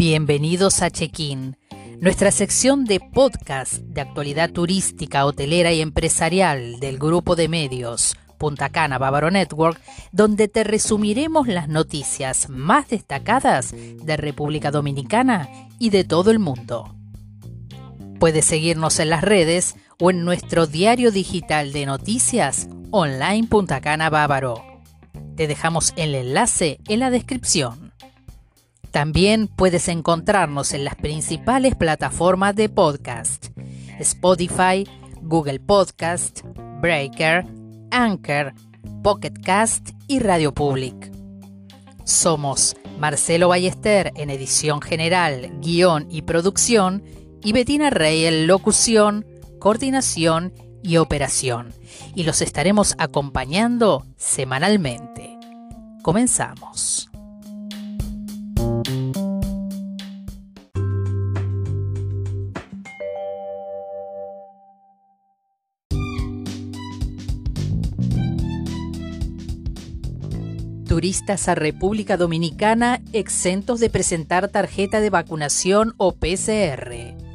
Bienvenidos a Check-in, nuestra sección de podcast de actualidad turística, hotelera y empresarial del grupo de medios Punta Cana Bávaro Network, donde te resumiremos las noticias más destacadas de República Dominicana y de todo el mundo. Puedes seguirnos en las redes o en nuestro diario digital de noticias online Punta Cana Bávaro. Te dejamos el enlace en la descripción. También puedes encontrarnos en las principales plataformas de podcast: Spotify, Google Podcast, Breaker, Anchor, Pocket Cast y Radio Public. Somos Marcelo Ballester en edición general, guion y producción y Betina Rey en locución, coordinación y operación. Y los estaremos acompañando semanalmente. Comenzamos. turistas a República Dominicana exentos de presentar tarjeta de vacunación o PCR.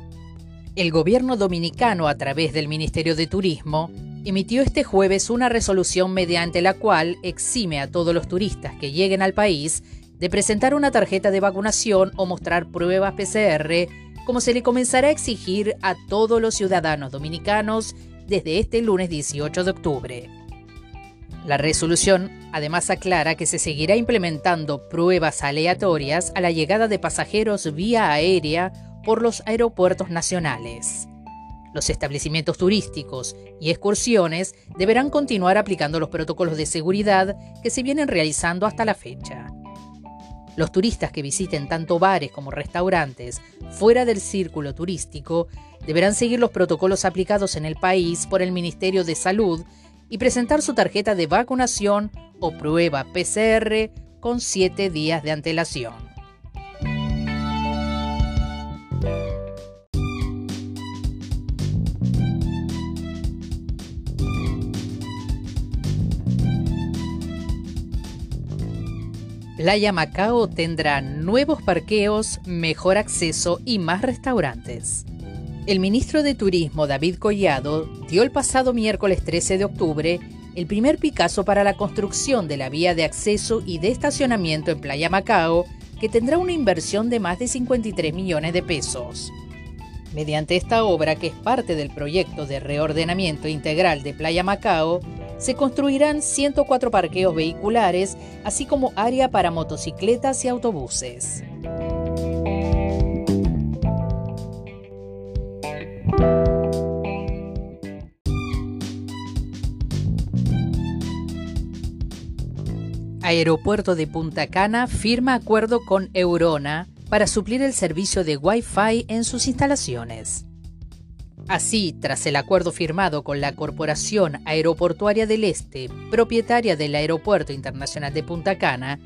El gobierno dominicano, a través del Ministerio de Turismo, emitió este jueves una resolución mediante la cual exime a todos los turistas que lleguen al país de presentar una tarjeta de vacunación o mostrar pruebas PCR, como se le comenzará a exigir a todos los ciudadanos dominicanos desde este lunes 18 de octubre. La resolución además aclara que se seguirá implementando pruebas aleatorias a la llegada de pasajeros vía aérea por los aeropuertos nacionales. Los establecimientos turísticos y excursiones deberán continuar aplicando los protocolos de seguridad que se vienen realizando hasta la fecha. Los turistas que visiten tanto bares como restaurantes fuera del círculo turístico deberán seguir los protocolos aplicados en el país por el Ministerio de Salud y presentar su tarjeta de vacunación o prueba PCR con 7 días de antelación. Playa Macao tendrá nuevos parqueos, mejor acceso y más restaurantes. El ministro de Turismo David Collado dio el pasado miércoles 13 de octubre el primer Picasso para la construcción de la vía de acceso y de estacionamiento en Playa Macao, que tendrá una inversión de más de 53 millones de pesos. Mediante esta obra, que es parte del proyecto de reordenamiento integral de Playa Macao, se construirán 104 parqueos vehiculares, así como área para motocicletas y autobuses. Aeropuerto de Punta Cana firma acuerdo con Eurona para suplir el servicio de Wi-Fi en sus instalaciones. Así, tras el acuerdo firmado con la Corporación Aeroportuaria del Este, propietaria del Aeropuerto Internacional de Punta Cana,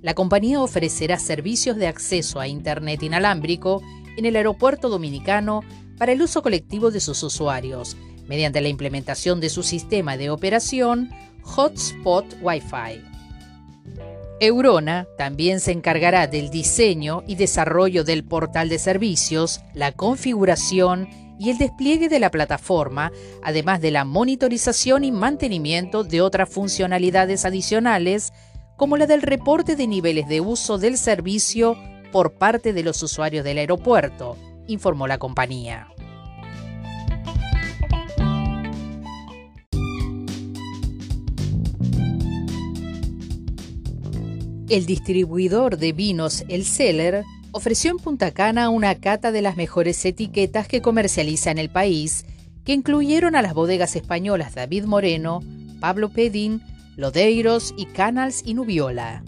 la compañía ofrecerá servicios de acceso a Internet inalámbrico en el aeropuerto dominicano para el uso colectivo de sus usuarios, mediante la implementación de su sistema de operación Hotspot Wi-Fi. Eurona también se encargará del diseño y desarrollo del portal de servicios, la configuración y el despliegue de la plataforma, además de la monitorización y mantenimiento de otras funcionalidades adicionales, como la del reporte de niveles de uso del servicio por parte de los usuarios del aeropuerto, informó la compañía. El distribuidor de vinos El Celler ofreció en Punta Cana una cata de las mejores etiquetas que comercializa en el país, que incluyeron a las bodegas españolas David Moreno, Pablo Pedín, Lodeiros y Canals y Nubiola.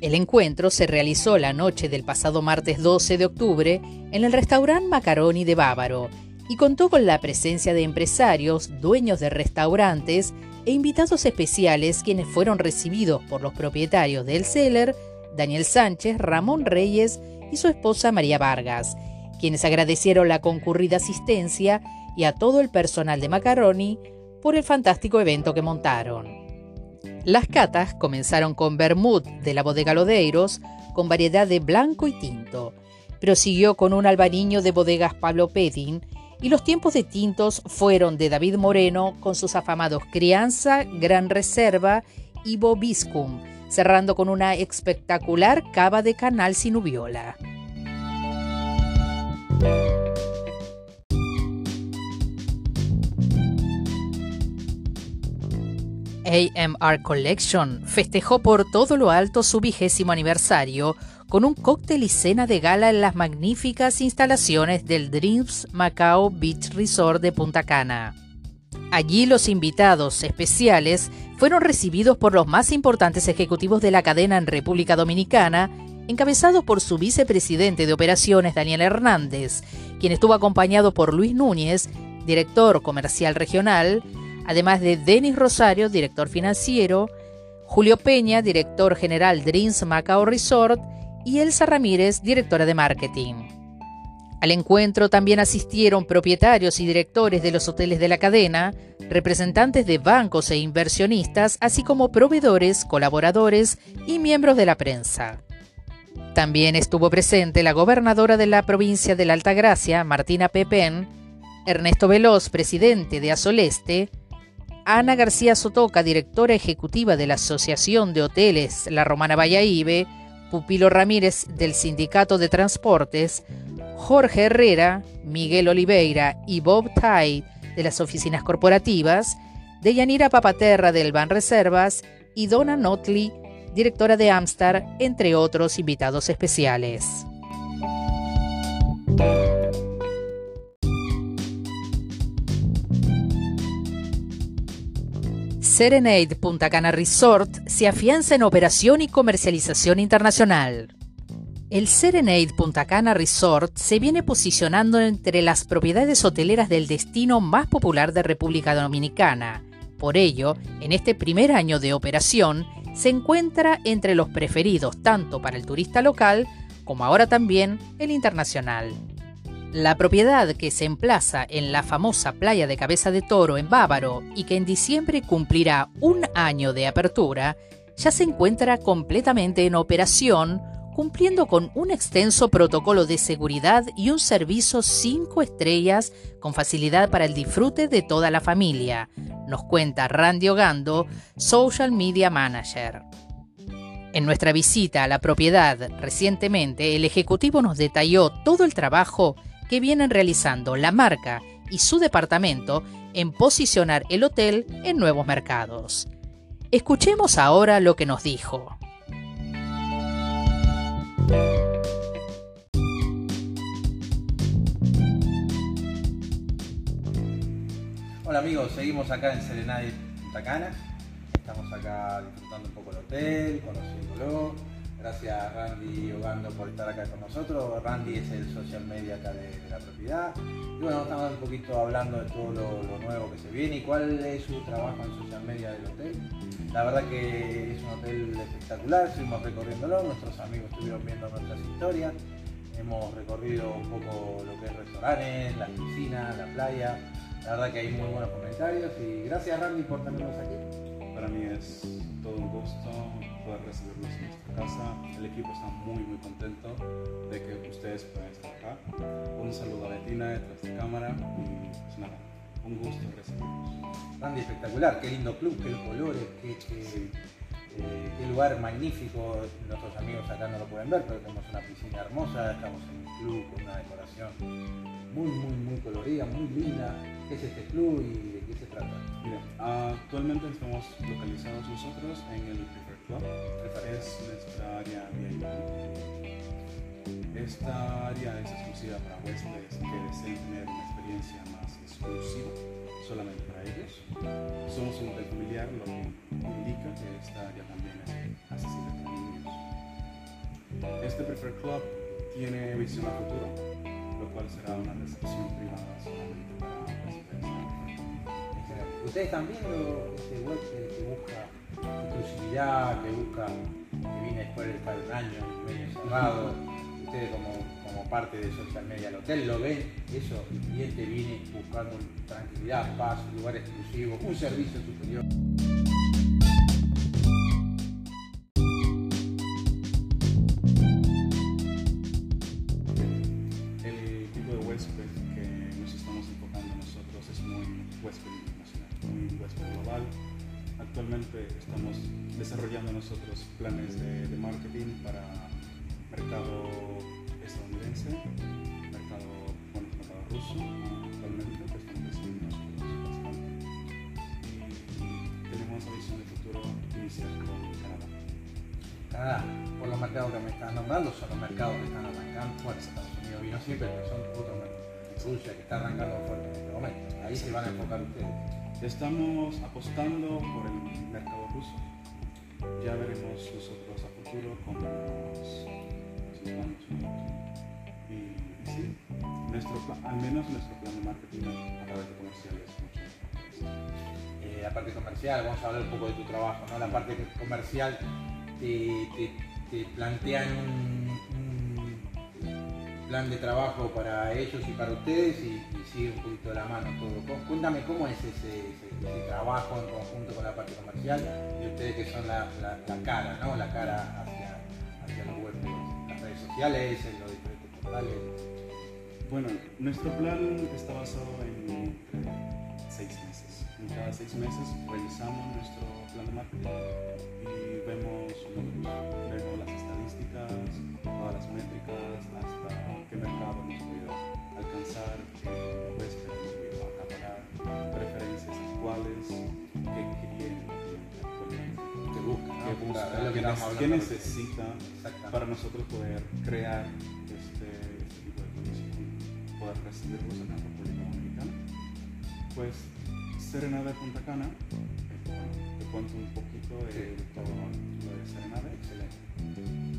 El encuentro se realizó la noche del pasado martes 12 de octubre en el restaurante Macaroni de Bávaro y contó con la presencia de empresarios, dueños de restaurantes e invitados especiales quienes fueron recibidos por los propietarios del Celler, Daniel Sánchez, Ramón Reyes y su esposa María Vargas, quienes agradecieron la concurrida asistencia y a todo el personal de Macaroni por el fantástico evento que montaron. Las catas comenzaron con vermut de la bodega Lodeiros, con variedad de blanco y tinto, pero siguió con un albariño de bodegas Pablo Pedin, y los tiempos de tintos fueron de David Moreno con sus afamados Crianza, Gran Reserva y Bobiscum, cerrando con una espectacular cava de canal sin uviola. AMR Collection festejó por todo lo alto su vigésimo aniversario con un cóctel y cena de gala en las magníficas instalaciones del Dreams Macao Beach Resort de Punta Cana. Allí los invitados especiales fueron recibidos por los más importantes ejecutivos de la cadena en República Dominicana, encabezados por su vicepresidente de operaciones Daniel Hernández, quien estuvo acompañado por Luis Núñez, director comercial regional, además de Denis Rosario, director financiero, Julio Peña, director general Dreams Macao Resort, y Elsa Ramírez, directora de marketing. Al encuentro también asistieron propietarios y directores de los hoteles de la cadena, representantes de bancos e inversionistas, así como proveedores, colaboradores y miembros de la prensa. También estuvo presente la gobernadora de la provincia de la Altagracia, Martina Pepén, Ernesto Veloz, presidente de Azoleste, Ana García Sotoca, directora ejecutiva de la Asociación de Hoteles La Romana Valladolid, Pupilo Ramírez del Sindicato de Transportes, Jorge Herrera, Miguel Oliveira y Bob Tai de las oficinas corporativas, Deyanira Papaterra del Ban Reservas y Donna Notley, directora de Amstar, entre otros invitados especiales. Serenade Punta Cana Resort se afianza en operación y comercialización internacional. El Serenade Punta Cana Resort se viene posicionando entre las propiedades hoteleras del destino más popular de República Dominicana. Por ello, en este primer año de operación, se encuentra entre los preferidos tanto para el turista local como ahora también el internacional. La propiedad que se emplaza en la famosa playa de Cabeza de Toro en Bávaro y que en diciembre cumplirá un año de apertura, ya se encuentra completamente en operación, cumpliendo con un extenso protocolo de seguridad y un servicio 5 estrellas con facilidad para el disfrute de toda la familia, nos cuenta Randy Ogando, Social Media Manager. En nuestra visita a la propiedad recientemente, el ejecutivo nos detalló todo el trabajo que vienen realizando la marca y su departamento en posicionar el hotel en nuevos mercados. Escuchemos ahora lo que nos dijo. Hola amigos, seguimos acá en Serenade Punta Cana. Estamos acá disfrutando un poco el hotel, conociéndolo Gracias Randy Ogando por estar acá con nosotros. Randy es el social media acá de, la propiedad. Y bueno, estamos un poquito hablando de todo lo, nuevo que se viene y cuál es su trabajo en social media del hotel. La verdad que es un hotel espectacular, estuvimos recorriéndolo, nuestros amigos estuvieron viendo nuestras historias. Hemos recorrido un poco lo que es restaurantes, las piscinas, la playa. La verdad que hay muy buenos comentarios y gracias Randy por tenernos aquí. Para mí es todo un gusto poder recibirlos en nuestra casa. El equipo está muy, muy contento de que ustedes puedan estar acá. Un saludo a Betina detrás de cámara y pues nada, un gusto recibirlos. Randy, espectacular, qué lindo club, qué colores, qué, eh, qué, lugar magnífico. Nuestros amigos acá no lo pueden ver, pero tenemos una piscina hermosa, estamos en un club con una decoración muy, muy, muy colorida, muy linda. ¿Qué es este club y de qué se trata? Mira, actualmente estamos localizados nosotros en el es nuestra área VIP. Esta área es exclusiva para huéspedes que deseen tener una experiencia más exclusiva solamente para ellos. Somos un hotel familiar, lo que indica que esta área también es accesible para niños. Este Prefer Club tiene visión a futuro, lo cual será una recepción privada solamente para huéspedes. Ustedes están viendo este web que busca exclusividad, que busca, que viene después de estar un año medio cerrado, ustedes como, como parte de social media del hotel lo ven, eso, el cliente viene buscando tranquilidad, paz, un lugar exclusivo, un servicio superior. Planes de, de marketing para mercado estadounidense, mercado, bueno, mercado ruso, actualmente que creciendo bastante. Y tenemos la visión de futuro iniciar con Canadá. Canadá, por los mercados que me estás nombrando, son los mercados que están arrancando. Bueno, Estados Unidos vino siempre, pero son otros mercados. Rusia que está arrancando fuerte en este momento. Ahí se van a enfocar ustedes. Estamos apostando por el mercado ruso. Ya veremos nosotros a futuro cómo nos. Y, y sí, nuestro al menos nuestro plan de marketing a través de comerciales. Eh, la parte comercial, vamos a hablar un poco de tu trabajo, ¿no? La parte comercial te, te- te plantean plan de trabajo para ellos y para ustedes y, y sigue un poquito de la mano todo. Cu- Cuéntame cómo es ese, ese- ese trabajo en conjunto con la parte comercial y ustedes que son la, la- la cara, ¿no? La cara hacia, hacia los web, las redes sociales, en los diferentes portales. Bueno, nuestro plan está basado en seis meses. En cada seis meses revisamos nuestro plan de marketing y vemos vemos las estadísticas, las métricas, hasta qué mercado hemos podido alcanzar, qué pues, hemos podido acaparar, preferencias actuales, qué quieren actualmente, Que busca, ¿no? qué busca, qué, qué necesita para nosotros poder crear este, este tipo de condición, poder recibirlos en República Dominicana. Pues Serenade Punta Cana, eh, bueno, te cuento un poquito de, de todo lo de Serenade.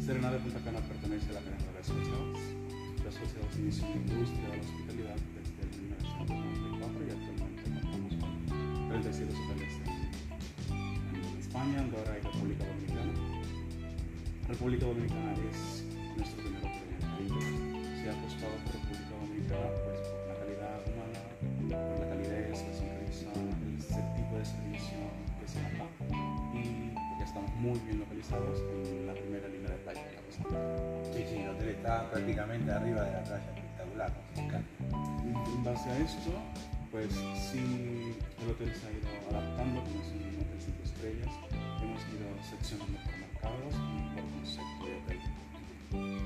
Serenade Punta Cana pertenece a la cadena de Hotels. Las Hotels inició la industria de la hospitalidad desde el 1994 y actualmente contamos con 37 hoteles en, España, Andorra y República Dominicana. República Dominicana es nuestro primer hotel en Caribe. Se ha apostado por República Dominicana pues, por la calidad humana, por la calidez, la sonrisa, el tipo de servicio que se da y porque estamos muy bien localizados en prácticamente arriba de la playa, espectacular. En base a esto, pues sí, el hotel se ha ido adaptando, como es un hotel 5 estrellas, hemos ido seccionando por mercados y por concepto de hotel.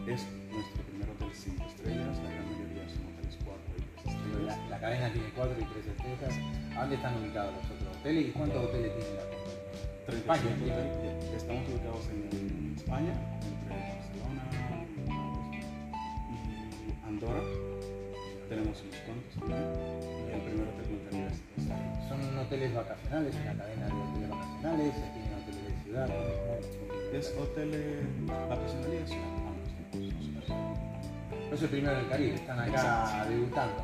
Es nuestro primer hotel 5 estrellas, la gran mayoría son hoteles 4 y 3 estrellas. La, la cadena tiene 4 y 3 estrellas. ¿A dónde están ubicados los otros hoteles y cuántos hoteles tiene la compañía? 37 España, hoteles. Estamos ubicados en España, hoteles vacacionales, una cadena de hoteles vacacionales, tienen hoteles de ciudad. ¿cómo- cómo- Es hotel eh, vacacional y de ciudad. No es el primero del Caribe, están acá debutando.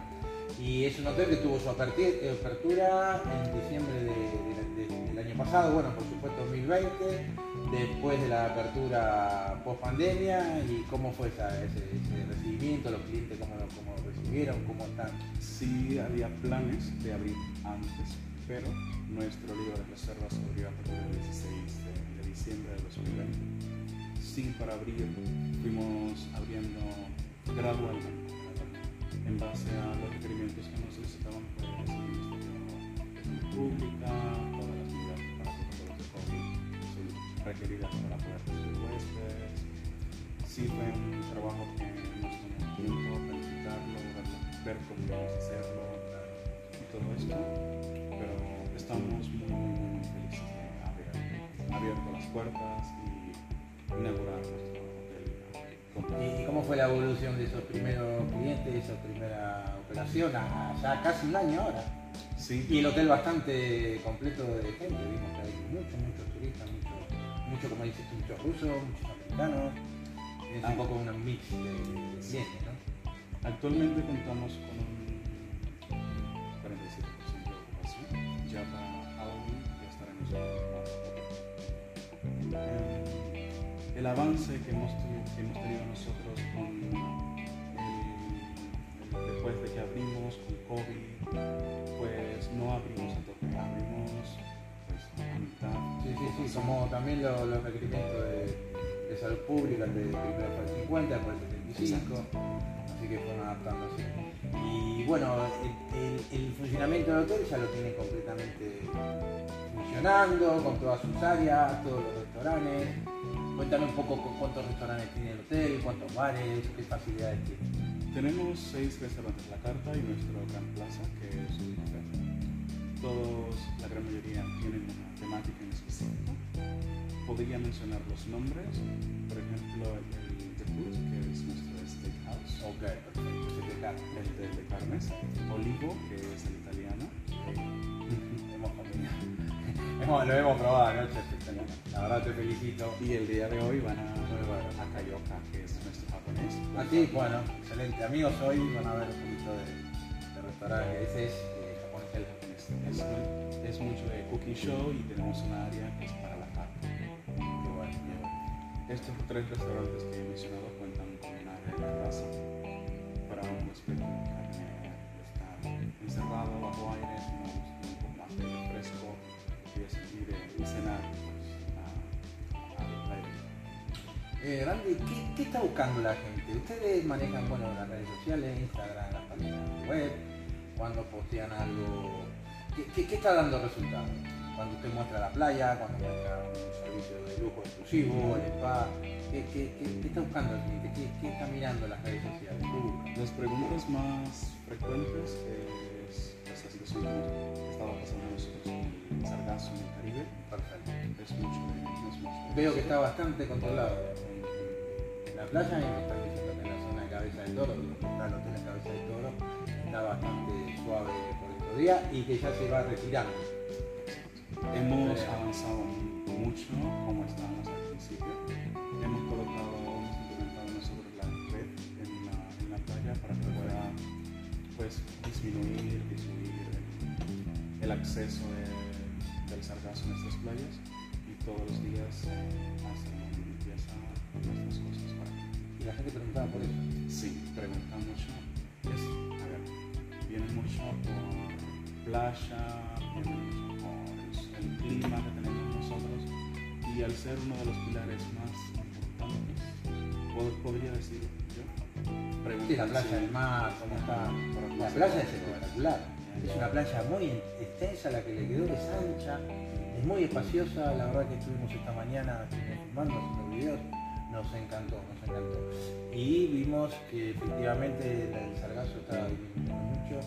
Y es un hotel que tuvo su apertura en diciembre de- de- de- del año pasado, bueno, por supuesto 2020, después de la apertura post pandemia y cómo fue esa- ese, ese recibimiento, los clientes cómo cómo lo recibieron, cómo están. Sí había planes de abrir antes, pero nuestro libro de reservas se abrió a partir del 16 de, diciembre de 2020. Sí, para abrir fuimos abriendo gradualmente, en base a los requerimientos que nos solicitaban pues, el Ministerio Pública, todas las medidas para protocolos de COVID requeridas para poder recibir huéspedes. Sí fue un trabajo que nos tomó tiempo planificarlo, ver cómo íbamos a hacerlo y todo esto, estamos muy, muy, muy, felices de haber abierto las puertas y inaugurar nuestro hotel. ¿Y cómo fue la evolución de esos primeros clientes, esa primera operación, a ya casi un año ahora? Sí, Y el hotel bastante completo de gente, vimos que hay muchos, muchos turistas, muchos, mucho, como dices tú, muchos rusos, muchos americanos. Es un Ah. poco un mix de, de clientes, ¿no? Actualmente contamos con un el, avance que hemos, teni- que hemos tenido nosotros con el, después de que abrimos con COVID, pues no abrimos a tope, abrimos pues a mitad. Sí, sí, sí, como también lo- los requerimientos de, de salud pública, de primero fue el 50, después el 75, así que fueron adaptándose. Y bueno, el, el- el funcionamiento del hotel ya lo tiene completamente funcionando con todas sus áreas, todos los restaurantes. Cuéntame un poco cuántos restaurantes tiene el hotel, cuántos bares, qué facilidades tiene. Tenemos seis restaurantes la carta y nuestro Gran Plaza, que es un café. Todos, la gran mayoría, tienen una temática en específico. Podría mencionar los nombres, por ejemplo, el The Food, que es nuestro steakhouse. Ok, perfecto, es de carne. El de, de carnes. Olivo, que es el italiano. Hemos comido. Lo hemos probado anoche, verdad te felicito. Y el día de hoy van a, bueno. a Kayoka, que es nuestro japonés. Así, bueno, excelente. Amigos, hoy van a ver un poquito de, de restaurante. Ese es eh, japonés. El japonés. Es, es mucho de cooking show y tenemos una área que es para la carne. Bueno. Estos tres restaurantes que he mencionado cuentan con un área de terraza para un huésped que está encerrado bajo aire, un poco más de fresco y de eh, y cenar Eh, Randy, ¿qué, qué está buscando la gente? Ustedes manejan bueno, las redes sociales, Instagram, las páginas web, cuando postean algo. ¿Qué, qué, qué está dando resultados? Cuando usted muestra la playa, cuando muestra un servicio de lujo exclusivo, el spa, ¿qué, está buscando el cliente? ¿Qué, está mirando en las redes sociales? Las preguntas más frecuentes es la situación que estaba pasando nosotros el sargazo en el Caribe. Perfecto. Es mucho es mucho Veo que está bastante controlado en, la playa y me están diciendo que en la zona de Cabeza de Toro, hotel en Cabeza de Toro, está bastante suave por estos días y que ya se va retirando. Hemos Eh. avanzado mucho como estábamos al principio. Hemos colocado, hemos implementado nosotros la red en la, en la playa para que pueda pues, disminuir, disminuir el, el acceso de- del sargazo en nuestras playas y todos los días la gente preguntaba por eso. Sí, preguntan mucho. Es, a ver, vienen mucho por playa, vienen mucho por el, clima que tenemos nosotros y al ser uno de los pilares más importantes, pod- podría decir yo, Sí, la playa si- del mar, cómo está. por La playa es espectacular. Es una playa muy extensa, la que le quedó es ancha, es muy espaciosa. La verdad que estuvimos esta mañana filmando, haciendo videos. Nos encantó, nos encantó. Y vimos que efectivamente el sargazo está disminuyendo mucho.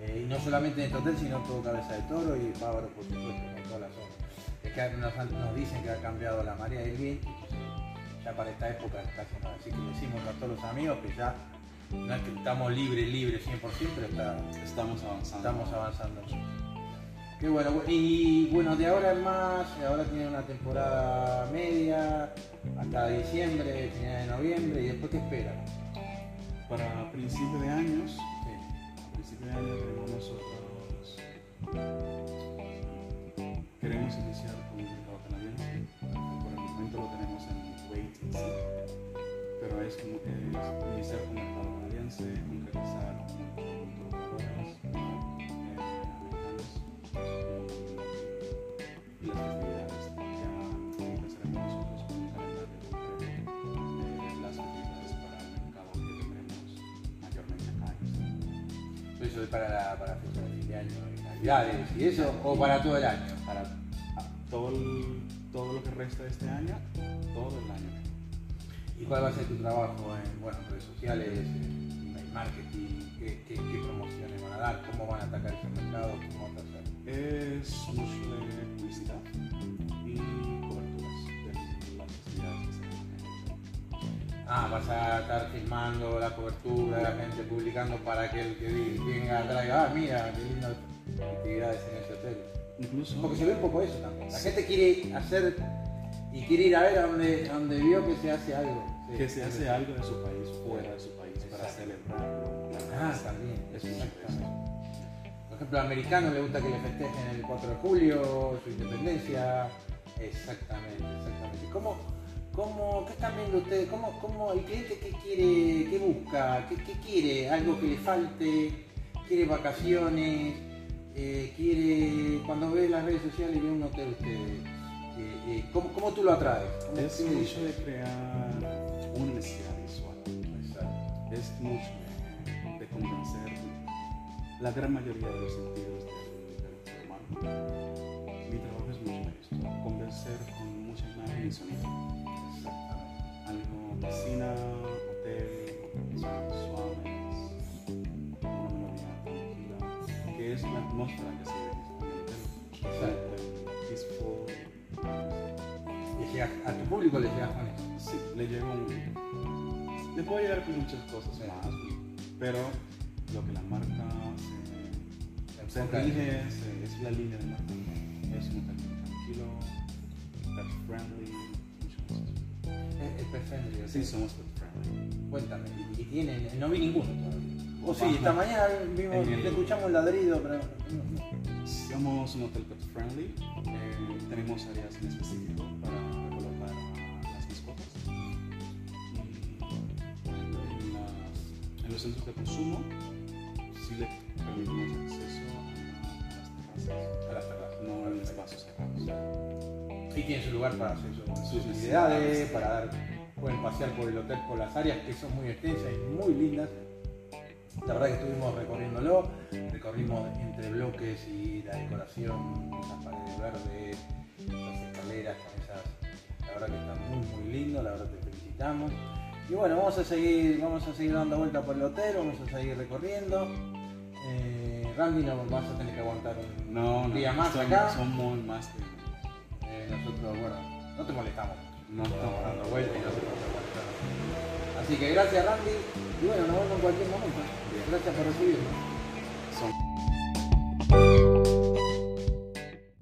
Eh, y no solamente en este hotel, sino todo Cabeza de Toro y Bávaro, por supuesto, con toda la zona. Es que nos, dicen que ha cambiado la marea del viento, ya para esta época está haciendo así que decimos a todos los amigos que ya no es que estamos libres, libres 100%, pero está, Estamos avanzando. estamos avanzando. Qué bueno, bu- y bueno, de ahora en más, ahora tiene una temporada media, hasta diciembre, final de noviembre, y después qué esperan. Para principio de años, Sí. a principio de año tenemos nosotros queremos iniciar con el mercado canadiense. Por el momento lo tenemos en wait and see, pero es, como, es iniciar con el mercado canadiense, concretizar con productores Es para la para fecha de fin de año, y navidades y eso, o para todo el año. para todo, el- todo lo que resta de este año, todo el año. ¿Y cuál va a ser tu trabajo en bueno, redes sociales, en email marketing? ¿Qué, qué, qué promociones van a dar? ¿Cómo van a atacar ese mercado? ¿Cómo van a hacer? Es vas a estar filmando la cobertura, la gente publicando para que el que venga atrás diga, ah, mira, qué lindas actividades en ese hotel. Incluso Porque se ve un poco eso también. La gente quiere hacer y quiere ir a ver a donde, a donde vio que se hace algo. Sí. que se hace algo de su país, fuera de su país, para celebrarlo. Ah, también. Eso. Por ejemplo, al americano le gusta que le festejen el 4 de julio, su independencia. Exactamente, exactamente. ¿Cómo, cómo, ¿Qué están viendo ustedes? ¿Cómo, cómo el cliente qué quiere, qué busca? ¿Qué, qué quiere? ¿Algo que le falte? ¿Quiere vacaciones? Eh, ¿Quiere, cuando ve las redes sociales y ve un hotel ustedes? eh, eh, ¿cómo, ¿Cómo tú lo atraes? ¿Cómo- Es mucho de crear una necesidad visual. Exacto. es mucho de, de convencer la gran mayoría de los sentidos del, del ser humano. Mi trabajo es en sonido. Algo piscina, hotel, suaves, una melodía tranquila, que es la atmósfera que se vive en el hotel. Exacto. Peaceful. Y a tu público le llegas con eso. Sí, le llegó un... Le puedo llegar con muchas cosas Sí. más, pero lo que la marca se, se rige es, es la línea de marca. Es un hotel tranquilo, friendly. Es, pet friendly, Sí, ¿sí? somos pet friendly. Cuéntame, y, y tienen, no vi ninguno todavía. O sí, Ajá. esta mañana vimos, el- escuchamos ladrido, pero. Somos un hotel pet friendly. eh, tenemos áreas en específico para colocar a las mascotas. Y en, en los centros de consumo sí le permitimos tiene su lugar para hacer sus, necesidades. para dar, pueden pasear por el hotel por las áreas que son muy extensas y muy lindas. La verdad que estuvimos recorriéndolo, recorrimos entre bloques y la decoración, esas paredes verdes, esas escaleras con esas, la verdad que está muy muy lindo, la verdad te felicitamos. Y bueno, vamos a seguir, vamos a seguir dando vuelta por el hotel, vamos a seguir recorriendo. Eh, Randy nos vas a tener que aguantar un No, no, día más son, acá. son muy más. Nosotros, bueno, no te molestamos. No, Estamos dando vueltas y nosotros te molestamos. Así que gracias Randy y bueno, nos vemos en cualquier momento. Gracias por recibirnos.